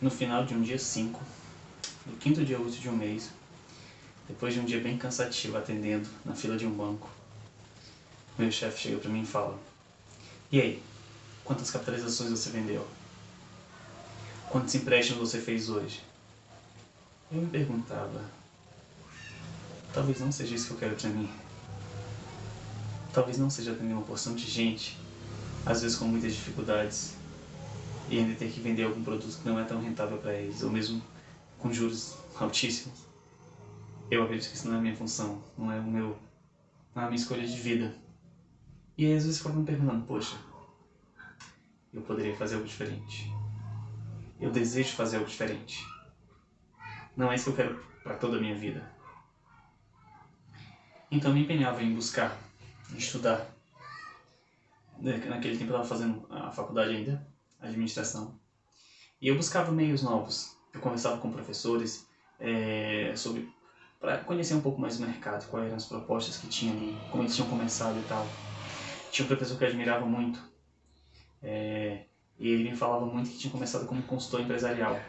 no final de um dia 5, no quinto dia útil de um mês, depois de um dia bem cansativo atendendo na fila de um banco, meu chefe chega para mim e fala: E aí, quantas capitalizações você vendeu? Quantos empréstimos você fez hoje? Eu me perguntava: Talvez não seja isso que eu quero para mim. Talvez não seja também uma porção de gente, às vezes com muitas dificuldades, e ainda ter que vender algum produto que não é tão rentável para eles, ou mesmo com juros altíssimos. Eu acredito que isso não é a minha função, não é o meu, não é a minha escolha de vida. E aí às vezes me perguntando, poxa, eu poderia fazer algo diferente. Eu desejo fazer algo diferente. Não é isso que eu quero para toda a minha vida. Então me empenhava em buscar, em estudar. Naquele tempo eu estava fazendo a faculdade ainda, administração. E eu buscava meios novos. Eu conversava com professores é, sobre para conhecer um pouco mais o mercado, quais eram as propostas que tinha ali, como eles tinham começado e tal. Tinha um professor que eu admirava muito. É, e ele me falava muito que tinha começado como consultor empresarial.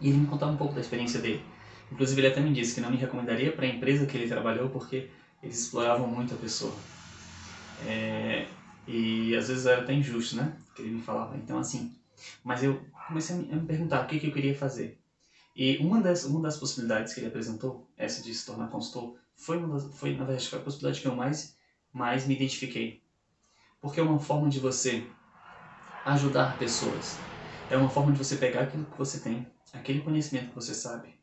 E ele me contava um pouco da experiência dele. Inclusive, ele até me disse que não me recomendaria para a empresa que ele trabalhou porque eles exploravam muito a pessoa. É, às vezes era até injusto, né? Que ele me falava. Então, assim. Mas eu comecei a me, a me perguntar o que, que eu queria fazer. E uma das, uma das possibilidades que ele apresentou, essa de se tornar consultor, foi, uma das, foi na verdade, foi a possibilidade que eu mais, mais me identifiquei. Porque é uma forma de você ajudar pessoas. É uma forma de você pegar aquilo que você tem, aquele conhecimento que você sabe,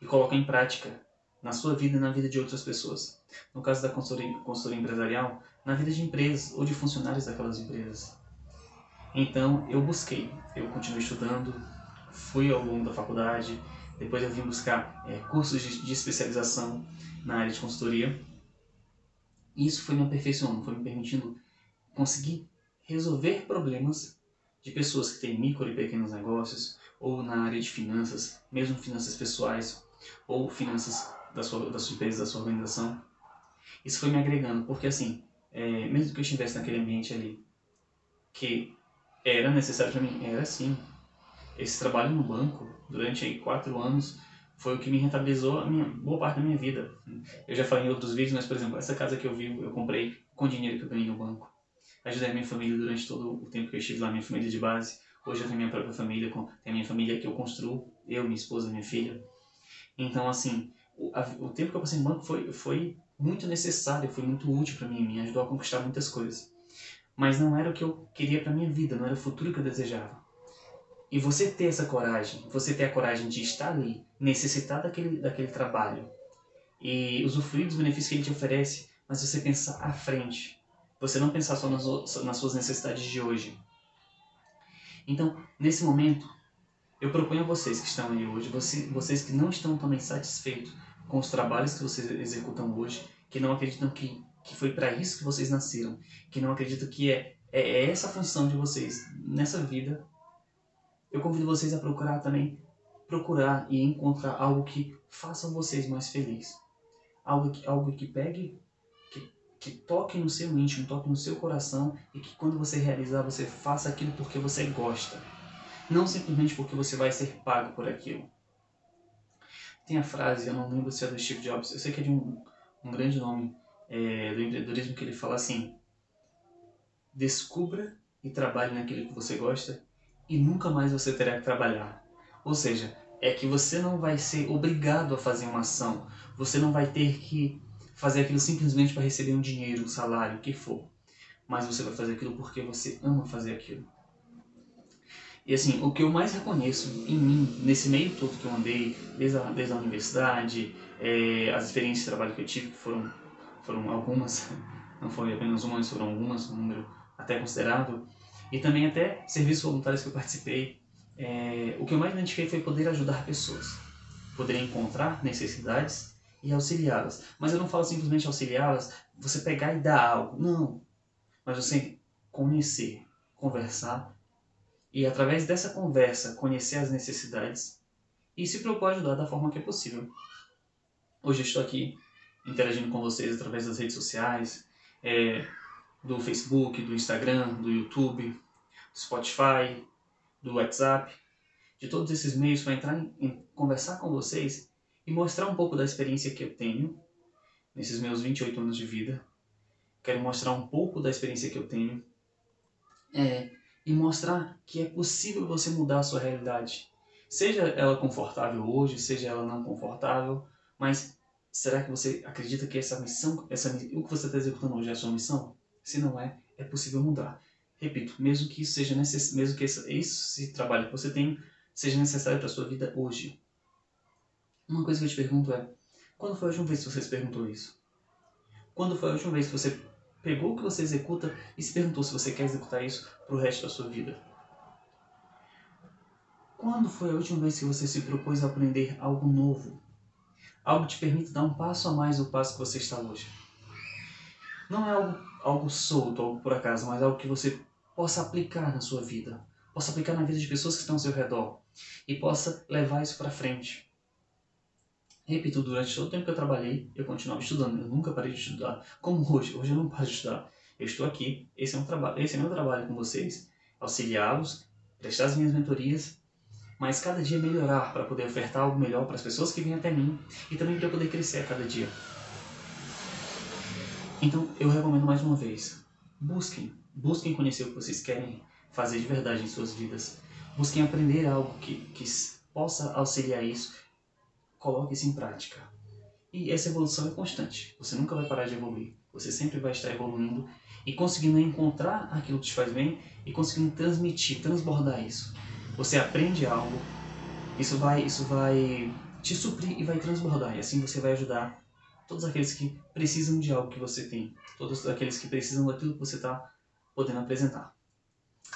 e colocar em prática na sua vida e na vida de outras pessoas. No caso da consultoria, consultoria empresarial, na vida de empresas ou de funcionários daquelas empresas. Então eu busquei, eu continuei estudando, fui ao longo da faculdade, depois eu vim buscar é, cursos de, de, especialização na área de consultoria. E isso foi me aperfeiçoando, foi me permitindo conseguir resolver problemas de pessoas que têm micro e pequenos negócios, ou na área de finanças, mesmo finanças pessoais, ou finanças da sua, da sua empresa, da sua organização. Isso foi me agregando, porque assim, é, mesmo que eu estivesse naquele ambiente ali, que era necessário para mim, era sim. Esse trabalho no banco, durante aí, quatro anos, foi o que me rentabilizou a minha, boa parte da minha vida. Eu já falei em outros vídeos, mas, por exemplo, essa casa que eu vivo, eu comprei com o dinheiro que eu ganhei no banco. Ajudei a minha família durante todo o tempo que eu estive lá, minha família de base. Hoje eu tenho minha própria família, tenho a minha família que eu construo, eu, minha esposa, minha filha. Então, assim, o, a, o tempo que eu passei no banco foi, foi muito necessário, foi muito útil para mim, me ajudou a conquistar muitas coisas. Mas não era o que eu queria para minha vida, não era o futuro que eu desejava. E você ter essa coragem, você ter a coragem de estar ali, necessitar daquele, daquele trabalho e usufruir dos benefícios que ele te oferece, mas você pensar à frente. Você não pensar só nas, nas suas necessidades de hoje. Então, nesse momento, eu proponho a vocês que estão aí hoje, você, vocês que não estão também satisfeitos com os trabalhos que vocês executam hoje, que não acreditam que, que foi para isso que vocês nasceram, que não acreditam que é, é, é essa a função de vocês nessa vida, eu convido vocês a procurar também, procurar e encontrar algo que faça vocês mais felizes. Algo que, algo que pegue, que, que toque no seu íntimo, toque no seu coração e que quando você realizar, você faça aquilo porque você gosta. Não simplesmente porque você vai ser pago por aquilo. Tem a frase, eu não lembro se é do Steve Jobs, eu sei que é de um, um grande nome é, do empreendedorismo que ele fala assim: descubra e trabalhe naquilo que você gosta e nunca mais você terá que trabalhar. Ou seja, é que você não vai ser obrigado a fazer uma ação, você não vai ter que fazer aquilo simplesmente para receber um dinheiro, um salário, o que for. Mas você vai fazer aquilo porque você ama fazer aquilo. E assim, o que eu mais reconheço em mim, nesse meio todo que eu andei, desde a, desde a universidade, é, as experiências de trabalho que eu tive, que foram, foram algumas, não foi apenas uma, mas foram algumas, um número até considerável, e também até serviços voluntários que eu participei, é, o que eu mais identifiquei foi poder ajudar pessoas, poder encontrar necessidades e auxiliá-las. Mas eu não falo simplesmente auxiliá-las, você pegar e dar algo, não. Mas você conhecer, conversar e através dessa conversa conhecer as necessidades e se propor ajudar da forma que é possível. Hoje eu estou aqui interagindo com vocês através das redes sociais, é, do Facebook, do Instagram, do YouTube, do Spotify, do WhatsApp, de todos esses meios para entrar em, em conversar com vocês e mostrar um pouco da experiência que eu tenho nesses meus 28 anos de vida. Quero mostrar um pouco da experiência que eu tenho é, e mostrar que é possível você mudar a sua realidade. Seja ela confortável hoje, seja ela não confortável, mas será que você acredita que essa missão, essa, o que você está executando hoje é a sua missão? Se não é, é possível mudar. Repito, mesmo que isso seja necess... mesmo que esse, esse trabalho que você tem seja necessário para a sua vida hoje. Uma coisa que eu te pergunto é, quando foi a última vez que você se perguntou isso? Quando foi a última vez que você pegou o que você executa e se perguntou se você quer executar isso para o resto da sua vida? Quando foi a última vez que você se propôs a aprender algo novo? Algo que te permite dar um passo a mais do passo que você está hoje. Não é algo, algo solto, algo por acaso, mas algo que você possa aplicar na sua vida, possa aplicar na vida de pessoas que estão ao seu redor e possa levar isso para frente. Repito, durante todo o tempo que eu trabalhei, eu continuava estudando, eu nunca parei de estudar. Como hoje, hoje eu não paro de estudar. Eu estou aqui, esse é, um trabalho, esse é meu trabalho com vocês, auxiliá-los, prestar as minhas mentorias, mas cada dia melhorar para poder ofertar algo melhor para as pessoas que vêm até mim e também para poder crescer a cada dia. Então, eu recomendo mais uma vez, busquem, busquem conhecer o que vocês querem fazer de verdade em suas vidas. Busquem aprender algo que, que possa auxiliar isso. Coloque isso em prática. E essa evolução é constante. Você nunca vai parar de evoluir. Você sempre vai estar evoluindo e conseguindo encontrar aquilo que te faz bem e conseguindo transmitir, transbordar isso. Você aprende algo, isso vai, isso vai te suprir e vai transbordar. E assim você vai ajudar todos aqueles que precisam de algo que você tem. Todos aqueles que precisam daquilo que você está podendo apresentar.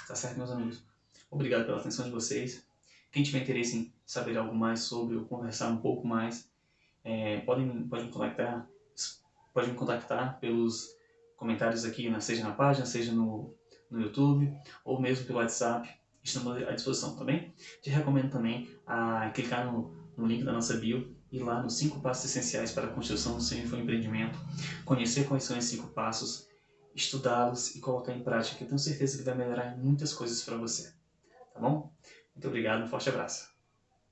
Tá certo, meus amigos? Obrigado pela atenção de vocês. Quem tiver interesse em saber algo mais sobre ou conversar um pouco mais, é, podem, pode me contactar, pode me contactar pelos comentários aqui, na, seja na página, seja no, no YouTube, ou mesmo pelo WhatsApp. Estamos à disposição, tá? Te recomendo também a clicar no, no link da nossa bio e lá nos 5 passos essenciais para a construção do seu empreendimento, conhecer quais são esses 5 passos estudá-los e colocar em prática. Eu tenho certeza que vai melhorar muitas coisas para você. Tá bom? Muito obrigado, um forte abraço.